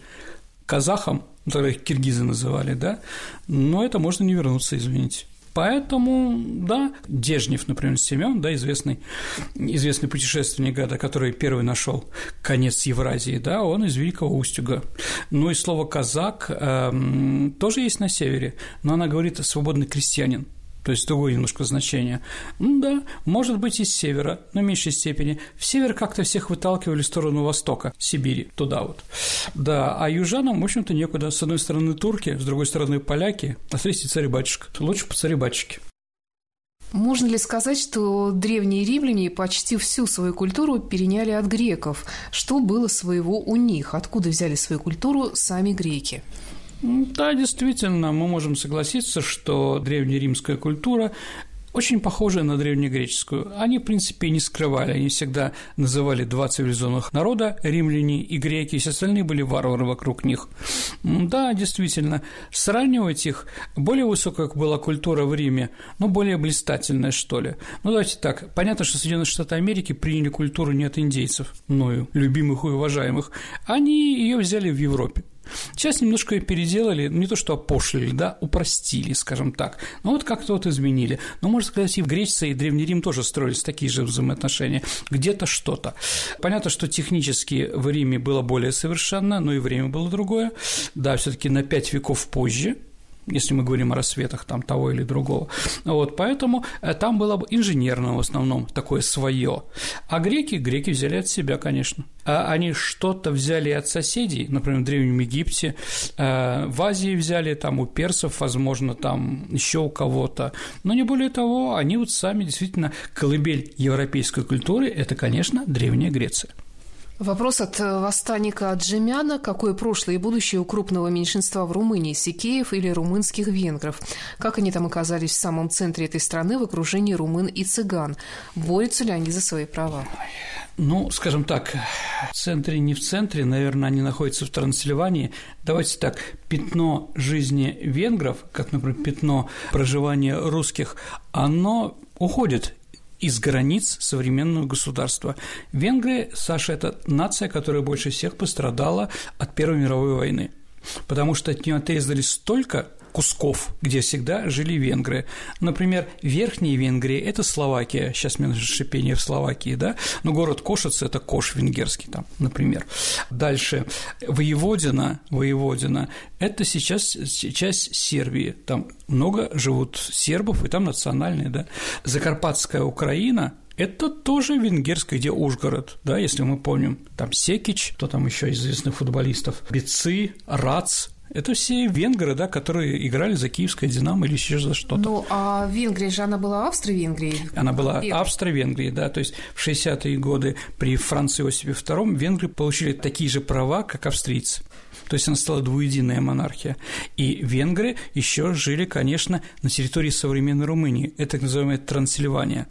Казахам, ну, тогда их киргизы называли, да, но это можно не вернуться, извините. Поэтому, да, Дежнев, например, Семен, да, известный, известный путешественник, да, который первый нашел конец Евразии, да, он из Великого Устюга. Ну и слово «казак» э, тоже есть на севере, но она говорит «свободный крестьянин» то есть другое немножко значение. Ну да, может быть, из севера, но в меньшей степени. В север как-то всех выталкивали в сторону востока, Сибири, туда вот. Да, а южанам, в общем-то, некуда. С одной стороны турки, с другой стороны поляки, а с третьей царь-батюшка. Лучше по царе-батюшке. Можно ли сказать, что древние римляне почти всю свою культуру переняли от греков? Что было своего у них? Откуда взяли свою культуру сами греки? Да, действительно, мы можем согласиться, что древнеримская культура очень похожая на древнегреческую. Они, в принципе, не скрывали, они всегда называли два цивилизованных народа, римляне и греки, и все остальные были варвары вокруг них. Да, действительно, сравнивать их, более высокая была культура в Риме, но более блистательная, что ли. Ну, давайте так, понятно, что Соединенные Штаты Америки приняли культуру не от индейцев, мною, любимых и уважаемых, они ее взяли в Европе. Сейчас немножко ее переделали, не то что опошлили, да, упростили, скажем так. Ну вот как-то вот изменили. Но, можно сказать, и в Греции, и в Древний Рим тоже строились такие же взаимоотношения. Где-то что-то. Понятно, что технически в Риме было более совершенно, но и время было другое. Да, все таки на пять веков позже, если мы говорим о рассветах там того или другого. Вот, поэтому э, там было бы инженерное в основном такое свое. А греки, греки взяли от себя, конечно. А они что-то взяли от соседей, например, в Древнем Египте, э, в Азии взяли, там у персов, возможно, там еще у кого-то. Но не более того, они вот сами действительно колыбель европейской культуры – это, конечно, Древняя Греция. Вопрос от э, восстанника Джемяна. Какое прошлое и будущее у крупного меньшинства в Румынии, сикеев или румынских венгров? Как они там оказались в самом центре этой страны в окружении румын и цыган? Борются ли они за свои права? Ну, скажем так, в центре, не в центре, наверное, они находятся в Трансильвании. Давайте так, пятно жизни венгров, как, например, пятно проживания русских, оно уходит из границ современного государства. Венгрия, Саша, это нация, которая больше всех пострадала от Первой мировой войны, потому что от нее отрезали столько кусков, где всегда жили венгры. Например, Верхняя Венгрия – это Словакия, сейчас мне шипение в Словакии, да, но город Кошиц – это Кош венгерский там, например. Дальше, Воеводина, Воеводина – это сейчас часть Сербии, там много живут сербов, и там национальные, да. Закарпатская Украина это тоже венгерская, где Ужгород, да, если мы помним. Там Секич, кто там еще известных футболистов, Бицы, Рац, это все венгры, да, которые играли за киевское «Динамо» или еще за что-то. Ну, а Венгрия же, она была Австро-Венгрией? Она была Австро-Венгрией, да, то есть в 60-е годы при Франции Иосифе II венгры получили такие же права, как австрийцы. То есть она стала двуединая монархия. И венгры еще жили, конечно, на территории современной Румынии. Это так называемая Трансильвания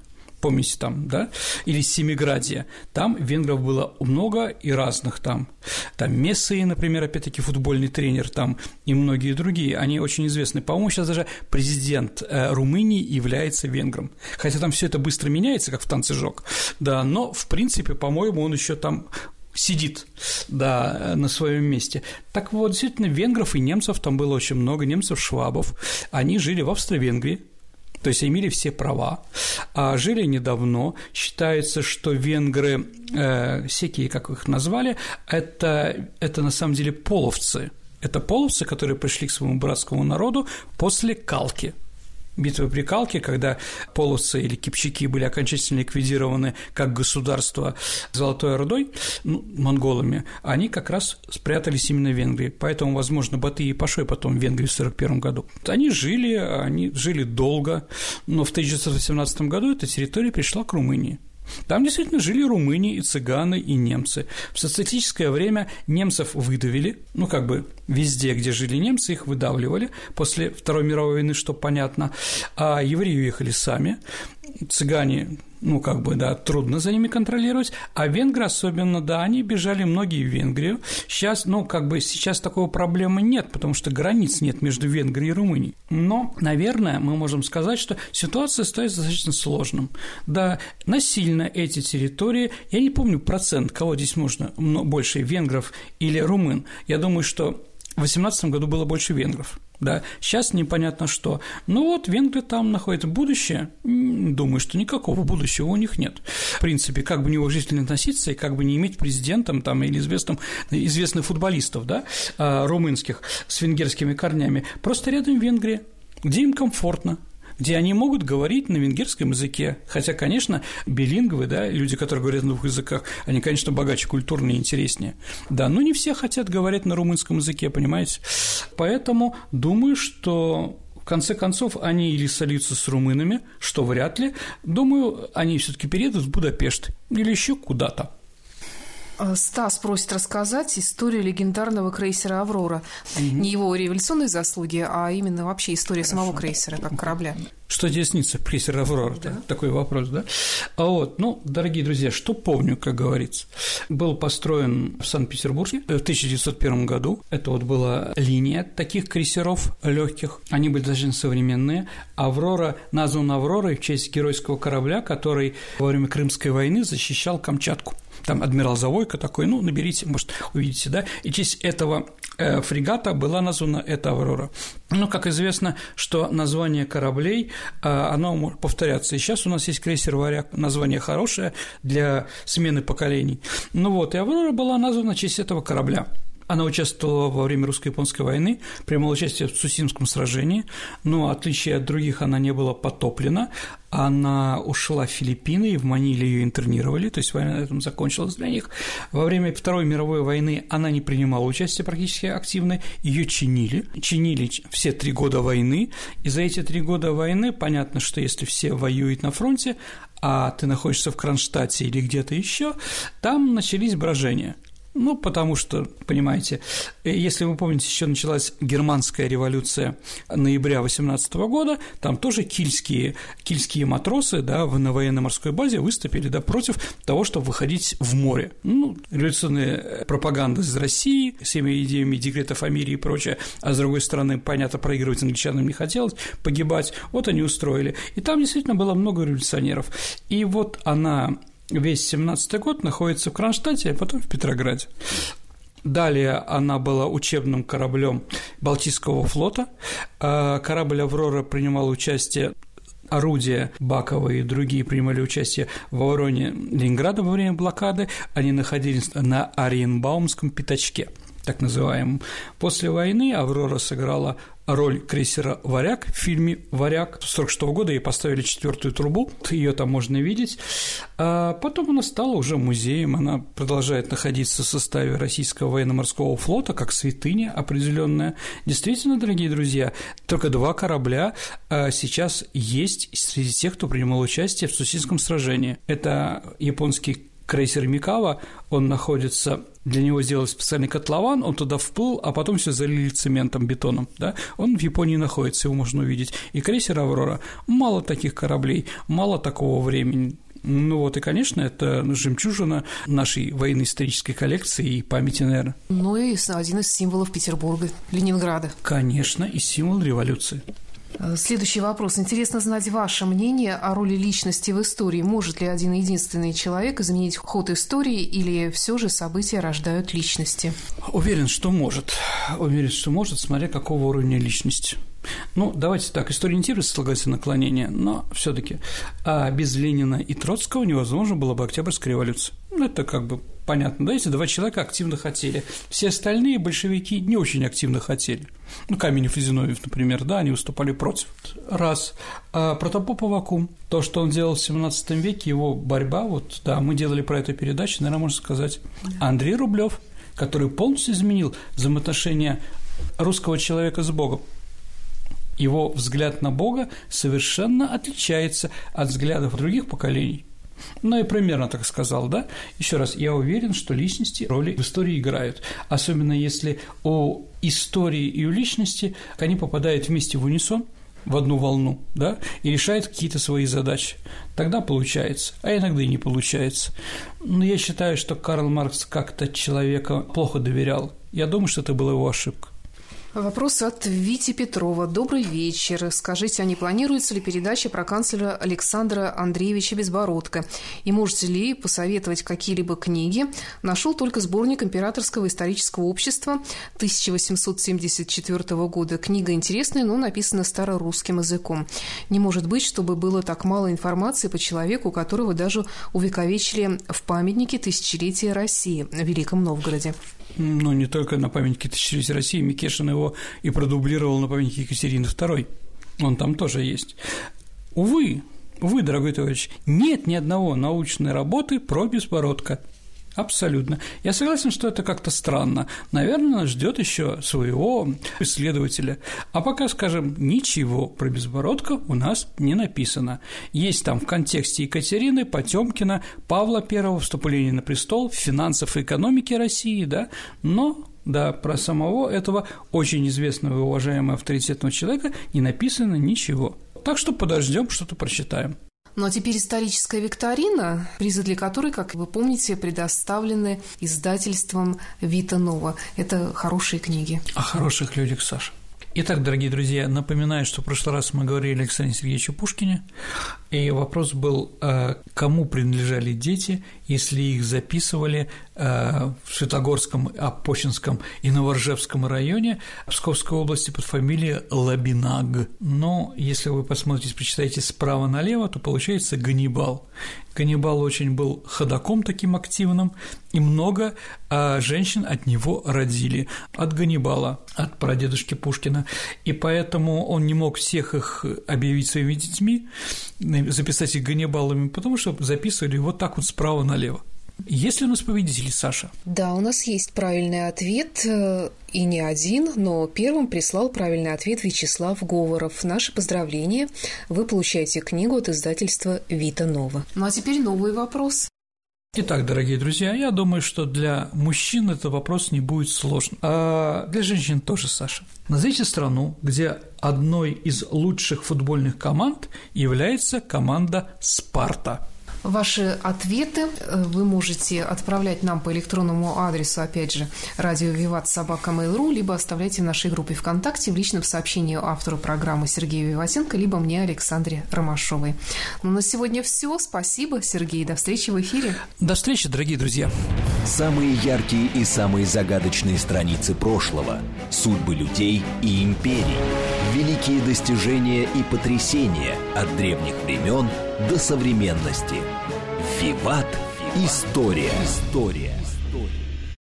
помните там, да, или Семиградия, там венгров было много и разных там. Там Мессы, например, опять-таки футбольный тренер там и многие другие, они очень известны. По-моему, сейчас даже президент э, Румынии является венгром. Хотя там все это быстро меняется, как в танце жог, да, но, в принципе, по-моему, он еще там сидит, да, на своем месте. Так вот, действительно, венгров и немцев там было очень много, немцев, швабов, они жили в Австро-Венгрии, то есть имели все права, а жили недавно. Считается, что венгры, э, всякие, как их назвали, это, это на самом деле половцы. Это половцы, которые пришли к своему братскому народу после Калки – битвы при Калке, когда полосы или кипчаки были окончательно ликвидированы как государство Золотой Ордой, ну, монголами, они как раз спрятались именно в Венгрии. Поэтому, возможно, Батый и Пашой потом в Венгрии в 1941 году. Они жили, они жили долго, но в 1918 году эта территория пришла к Румынии. Там действительно жили румыни и цыганы, и немцы. В социалистическое время немцев выдавили, ну, как бы везде, где жили немцы, их выдавливали после Второй мировой войны, что понятно, а евреи уехали сами, цыгане ну, как бы, да, трудно за ними контролировать, а венгры особенно, да, они бежали многие в Венгрию. Сейчас, ну, как бы, сейчас такой проблемы нет, потому что границ нет между Венгрией и Румынией. Но, наверное, мы можем сказать, что ситуация стоит достаточно сложным. Да, насильно эти территории, я не помню процент, кого здесь можно больше, венгров или румын. Я думаю, что в 2018 году было больше венгров. Да, сейчас непонятно что. Ну вот, венгры там находятся. Будущее? Думаю, что никакого будущего у них нет. В принципе, как бы неуважительно относиться и как бы не иметь президентом там или известным, известных футболистов, да, а, румынских с венгерскими корнями. Просто рядом Венгрия, где им комфортно, где они могут говорить на венгерском языке. Хотя, конечно, билинговые, да, люди, которые говорят на двух языках, они, конечно, богаче, культурнее, интереснее. Да, но не все хотят говорить на румынском языке, понимаете? Поэтому думаю, что в конце концов, они или сольются с румынами, что вряд ли. Думаю, они все таки переедут в Будапешт или еще куда-то. Э, Стас просит рассказать историю легендарного крейсера «Аврора». Угу. Не его революционные заслуги, а именно вообще история Хорошо. самого крейсера, как корабля. Что тебе снится, крейсер «Аврора»? Да. Такой вопрос, да? А вот, ну, дорогие друзья, что помню, как говорится. Был построен в Санкт-Петербурге в 1901 году. Это вот была линия таких крейсеров легких. Они были достаточно современные. «Аврора» назван «Авророй» в честь геройского корабля, который во время Крымской войны защищал Камчатку там адмирал Завойко такой, ну, наберите, может, увидите, да, и честь этого э, фрегата была названа эта «Аврора». Ну, как известно, что название кораблей, э, оно может повторяться. И сейчас у нас есть крейсер «Варяг», название хорошее для смены поколений. Ну вот, и «Аврора» была названа в честь этого корабля. Она участвовала во время русско-японской войны, принимала участие в Цусимском сражении, но, в отличие от других, она не была потоплена. Она ушла в Филиппины, и в Маниле ее интернировали, то есть война на этом закончилась для них. Во время Второй мировой войны она не принимала участие практически активно, ее чинили. Чинили все три года войны, и за эти три года войны понятно, что если все воюют на фронте, а ты находишься в Кронштадте или где-то еще, там начались брожения. Ну, потому что, понимаете, если вы помните, еще началась германская революция ноября 18 года, там тоже кильские, кильские матросы да, на военно-морской базе выступили да, против того, чтобы выходить в море. Ну, революционная пропаганда из России всеми идеями декретов о мире и прочее, а с другой стороны, понятно, проигрывать англичанам не хотелось, погибать, вот они устроили. И там действительно было много революционеров. И вот она весь 17 год находится в Кронштадте, а потом в Петрограде. Далее она была учебным кораблем Балтийского флота. А корабль «Аврора» принимал участие орудия Бакова и другие принимали участие в обороне Ленинграда во время блокады. Они находились на Ариенбаумском пятачке так называемом. После войны «Аврора» сыграла роль крейсера «Варяг» в фильме «Варяг» 46 года ей поставили четвертую трубу, (laughs) ее там можно видеть. А потом она стала уже музеем, она продолжает находиться в составе российского военно-морского флота, как святыня определенная. Действительно, дорогие друзья, только два корабля а, сейчас есть среди тех, кто принимал участие в Сусинском сражении. Это японский крейсер Микава, он находится для него сделали специальный котлован, он туда вплыл, а потом все залили цементом, бетоном, да, он в Японии находится, его можно увидеть. И крейсер «Аврора» мало таких кораблей, мало такого времени, ну вот и, конечно, это жемчужина нашей военно-исторической коллекции и памяти, наверное. Ну и один из символов Петербурга, Ленинграда. Конечно, и символ революции. Э, следующий вопрос. Интересно знать ваше мнение о роли личности в истории. Может ли один единственный человек изменить ход истории или все же события рождают личности? Уверен, что может. Уверен, что может, смотря какого уровня личности. Ну, давайте так, история не терпит слагательное наклонение, но все таки а без Ленина и Троцкого невозможно было бы Октябрьская революция. Ну, это как бы понятно, да, эти два человека активно хотели. Все остальные большевики не очень активно хотели. Ну, Каменев и Зиновьев, например, да, они выступали против. Раз. А Протопоп Авакум, то, что он делал в 17 веке, его борьба, вот, да, мы делали про эту передачу, наверное, можно сказать. Андрей Рублев, который полностью изменил взаимоотношения русского человека с Богом. Его взгляд на Бога совершенно отличается от взглядов других поколений. Ну и примерно так сказал, да? Еще раз, я уверен, что личности роли в истории играют, особенно если у истории и у личности они попадают вместе в унисон, в одну волну, да, и решают какие-то свои задачи. Тогда получается, а иногда и не получается. Но я считаю, что Карл Маркс как-то человека плохо доверял. Я думаю, что это была его ошибка. Вопрос от Вити Петрова. Добрый вечер. Скажите, а не планируется ли передача про канцлера Александра Андреевича Безбородко? И можете ли посоветовать какие-либо книги? Нашел только сборник Императорского исторического общества 1874 года. Книга интересная, но написана старорусским языком. Не может быть, чтобы было так мало информации по человеку, которого даже увековечили в памятнике тысячелетия России в Великом Новгороде. Ну, не только на памятнике тысячелетия России, Микешин его и продублировал на памятнике Екатерины II. Он там тоже есть. Увы, увы, дорогой товарищ, нет ни одного научной работы про беспородка. Абсолютно. Я согласен, что это как-то странно. Наверное, нас ждет еще своего исследователя. А пока, скажем, ничего про Безбородка у нас не написано. Есть там в контексте Екатерины, Потемкина, Павла I, вступления на престол, финансов и экономики России, да, но да, про самого этого очень известного и уважаемого авторитетного человека не написано ничего. Так что подождем, что-то прочитаем. Ну а теперь историческая викторина, призы для которой, как вы помните, предоставлены издательством Вита Нова. Это хорошие книги. О хороших людях, Саша. Итак, дорогие друзья, напоминаю, что в прошлый раз мы говорили о Александре Сергеевиче Пушкине, И вопрос был, э, кому принадлежали дети, если их записывали э, в Светогорском, Апочинском и Новоржевском районе Псковской области под фамилией Лабинаг. Но если вы посмотрите, прочитаете справа налево, то получается Ганнибал. Ганнибал очень был ходаком таким активным, и много а, женщин от него родили, от Ганнибала, от прадедушки Пушкина, и поэтому он не мог всех их объявить своими детьми, записать их Ганнибалами, потому что записывали вот так вот справа налево. Есть ли у нас победители, Саша? Да, у нас есть правильный ответ, э, и не один, но первым прислал правильный ответ Вячеслав Говоров. Наши поздравления. Вы получаете книгу от издательства «Вита Нова». Ну а теперь новый вопрос. Итак, дорогие друзья, я думаю, что для мужчин этот вопрос не будет сложным. А для женщин тоже, Саша. Назовите страну, где одной из лучших футбольных команд является команда «Спарта». Ваши ответы э, вы можете отправлять нам по электронному адресу, опять же, радио Виват собака Mail.ru, либо оставляйте в нашей группе ВКонтакте в личном сообщении автору программы Сергею Виватенко, либо мне, Александре Ромашовой. Ну, на сегодня все. Спасибо, Сергей. До встречи в эфире. До встречи, дорогие друзья. Самые яркие и самые загадочные страницы прошлого, судьбы людей и империй, великие достижения и потрясения от древних времен до современности – Виват. История. История.